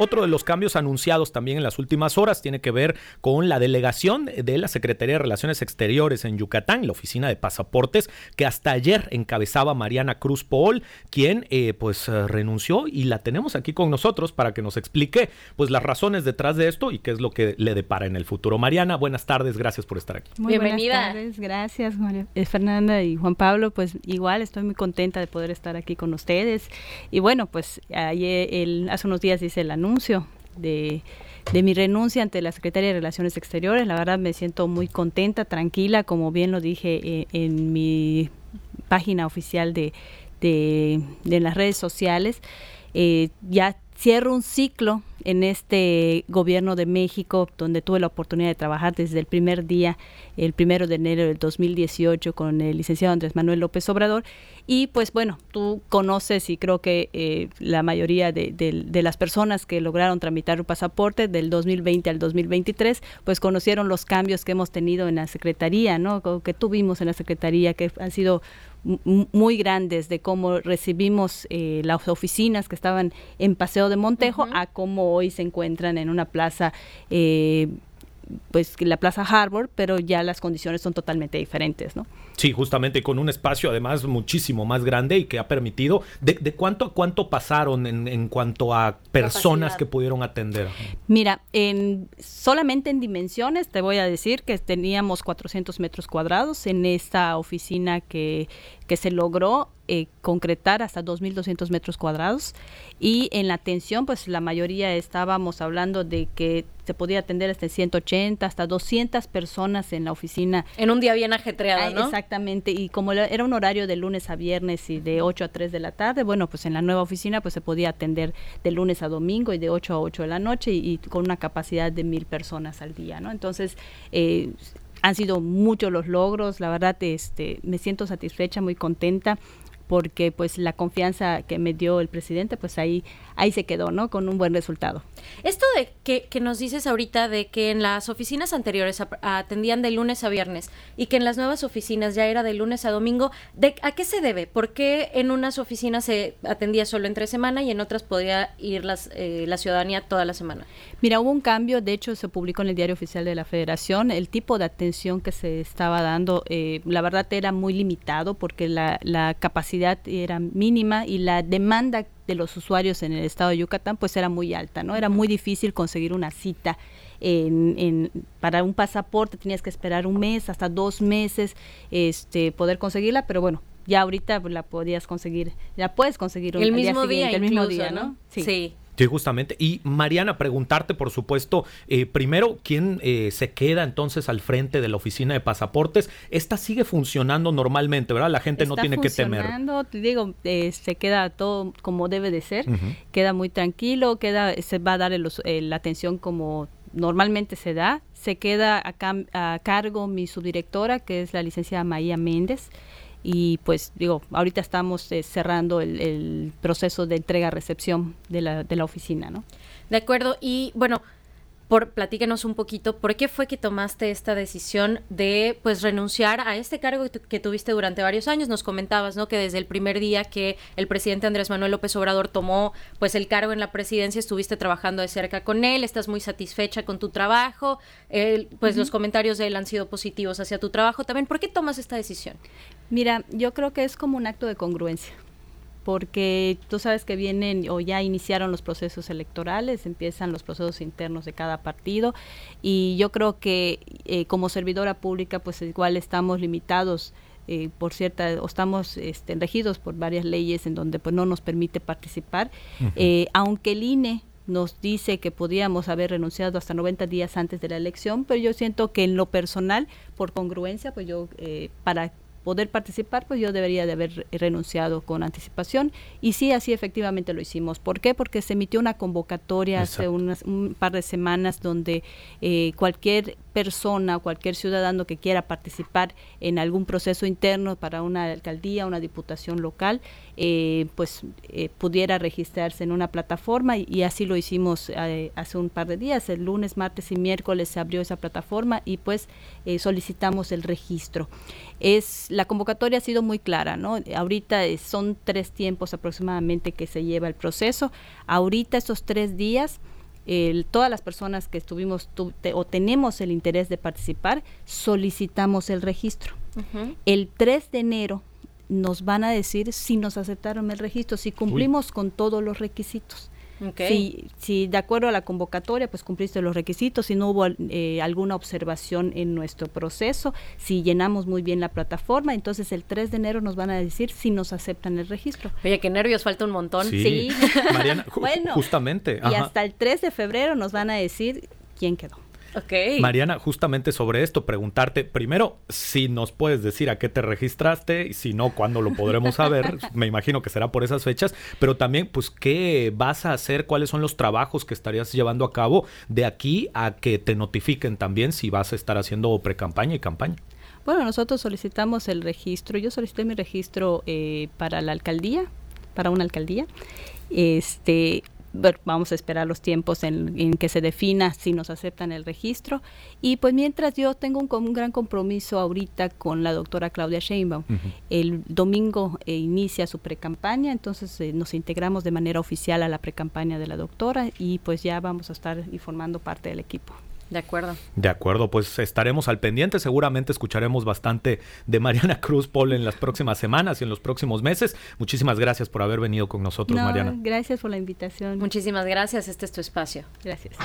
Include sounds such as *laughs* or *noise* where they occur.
otro de los cambios anunciados también en las últimas horas tiene que ver con la delegación de la Secretaría de Relaciones Exteriores en Yucatán, la oficina de pasaportes, que hasta ayer encabezaba Mariana Cruz Paul, quien eh, pues eh, renunció y la tenemos aquí con nosotros para que nos explique pues las razones detrás de esto y qué es lo que le depara en el futuro. Mariana, buenas tardes, gracias por estar aquí. Muy Bienvenida. Buenas tardes, gracias María, eh, Fernanda y Juan Pablo, pues igual estoy muy contenta de poder estar aquí con ustedes. Y bueno, pues ayer, el, hace unos días hice el anuncio de, mi renuncia ante la Secretaría de Relaciones Exteriores. La verdad me siento muy contenta, tranquila, como bien lo dije eh, en, mi página oficial de, de, las redes sociales. Eh, ya cierro un ciclo en este gobierno de México, donde tuve la oportunidad de trabajar desde el primer día, el primero de enero del 2018, con el licenciado Andrés Manuel López Obrador. Y pues bueno, tú conoces y creo que eh, la mayoría de, de, las personas que lograron tramitar un pasaporte del 2020 al 2023, pues conocieron los cambios que hemos tenido en la Secretaría, ¿no? Que tuvimos en la Secretaría, que han sido muy grandes de cómo recibimos eh, las oficinas que estaban en Paseo de Montejo a cómo hoy se encuentran en una plaza eh, pues la Plaza Harbor, pero ya las condiciones son totalmente diferentes, ¿no? Sí, justamente con un espacio además muchísimo más grande y que ha permitido, ¿de, cuánto a cuánto pasaron en, cuanto a personas que pudieron atender? Mira, en, solamente en dimensiones te voy a decir que teníamos 400 metros cuadrados en esta oficina que, que se logró eh, concretar hasta 2.200 metros cuadrados y en la atención pues la mayoría estábamos hablando de que se podía atender hasta 180 hasta 200 personas en la oficina. En un día bien ajetreado, ¿no? Exactamente, y como era un horario de lunes a viernes y de 8 a 3 de la tarde, bueno, pues en la nueva oficina pues se podía atender de lunes a domingo y de 8 a 8 de la noche y, con una capacidad de mil personas al día, ¿no? Entonces, eh, han sido muchos los logros, la verdad este, me siento satisfecha, muy contenta porque pues la confianza que me dio el presidente, pues ahí, ahí se quedó, ¿no? Con un buen resultado. Esto de que, que nos dices ahorita de que en las oficinas anteriores atendían de lunes a viernes y que en las nuevas oficinas ya era de lunes a domingo, ¿de, ¿a qué se debe? ¿Por qué en unas oficinas se atendía solo entre semana y en otras podría ir las, eh, la ciudadanía toda la semana? Mira, hubo un cambio, de hecho se publicó en el diario oficial de la Federación, el tipo de atención que se estaba dando, eh, la verdad era muy limitado porque la, la capacidad era mínima y la demanda de los usuarios en el estado de Yucatán pues era muy alta, ¿no? Era muy difícil conseguir una cita en, para un pasaporte, tenías que esperar un mes, hasta dos meses, este, poder conseguirla, pero bueno, ya ahorita la podías conseguir, ya puedes conseguir el mismo día, el mismo día, ¿no? sí. Sí, justamente. Y Mariana, preguntarte, por supuesto, eh, primero, ¿quién eh, se queda entonces al frente de la oficina de pasaportes? Esta sigue funcionando normalmente, ¿verdad? La gente no tiene que temer. Te digo, eh, se queda todo como debe de ser, queda muy tranquilo, queda, se va a dar la atención como normalmente se da. Se queda a, a cargo mi subdirectora, que es la licenciada Maía Méndez y pues digo, ahorita estamos eh, cerrando el, el, proceso de entrega-recepción de la, de la oficina, ¿no? De acuerdo, y bueno, por platíquenos un poquito, ¿por qué fue que tomaste esta decisión de pues renunciar a este cargo que, tuviste durante varios años? Nos comentabas, ¿no? Que desde el primer día que el presidente Andrés Manuel López Obrador tomó pues el cargo en la presidencia, estuviste trabajando de cerca con él, estás muy satisfecha con tu trabajo, pues los comentarios de él han sido positivos hacia tu trabajo también. ¿Por qué tomas esta decisión? Mira, yo creo que es como un acto de congruencia porque tú sabes que vienen o ya iniciaron los procesos electorales, empiezan los procesos internos de cada partido y yo creo que eh, como servidora pública pues igual estamos limitados eh, por cierta o estamos este, regidos por varias leyes en donde pues no nos permite participar, eh, aunque el INE nos dice que podíamos haber renunciado hasta 90 días antes de la elección, pero yo siento que en lo personal, por congruencia, pues yo, para poder participar, pues yo debería de haber renunciado con anticipación. Y sí, así efectivamente lo hicimos. ¿Por qué? Porque se emitió una convocatoria hace unas, un par de semanas donde eh, cualquier persona o cualquier ciudadano que quiera participar en algún proceso interno para una alcaldía, una diputación local, eh, pues eh, pudiera registrarse en una plataforma y, así lo hicimos eh, hace un par de días. El lunes, martes y miércoles se abrió esa plataforma y pues solicitamos el registro. Es la convocatoria ha sido muy clara, ¿no? Ahorita son tres tiempos aproximadamente que se lleva el proceso. Ahorita esos tres días todas las personas que estuvimos o tenemos el interés de participar, solicitamos el registro. El 3 de enero nos van a decir si nos aceptaron el registro, si cumplimos con todos los requisitos. Si, si, de acuerdo a la convocatoria, pues cumpliste los requisitos, si no hubo eh, alguna observación en nuestro proceso, si llenamos muy bien la plataforma, entonces el 3 de enero nos van a decir si nos aceptan el registro. Oye, qué nervios, falta un montón. Sí, Mariana, bueno, justamente. Y hasta el 3 de febrero nos van a decir quién quedó. Mariana, justamente sobre esto, preguntarte primero si nos puedes decir a qué te registraste y si no, cuándo lo podremos saber. *laughs* Me imagino que será por esas fechas, pero también, pues, ¿qué vas a hacer? ¿Cuáles son los trabajos que estarías llevando a cabo de aquí a que te notifiquen también si vas a estar haciendo pre-campaña y campaña? Bueno, nosotros solicitamos el registro. Yo solicité mi registro eh, para la alcaldía, para una alcaldía. Este, vamos a esperar los tiempos en, que se defina si nos aceptan el registro. Y pues mientras yo tengo un, gran compromiso ahorita con la doctora Claudia Sheinbaum. El domingo eh, inicia su precampaña, entonces eh, nos integramos de manera oficial a la precampaña de la doctora y pues ya vamos a estar informando parte del equipo. De acuerdo. De acuerdo, pues estaremos al pendiente. Seguramente escucharemos bastante de Mariana Cruz Paul en las próximas semanas y en los próximos meses. Muchísimas gracias por haber venido con nosotros, Mariana. Gracias por la invitación. Muchísimas gracias. Este es tu espacio. Gracias.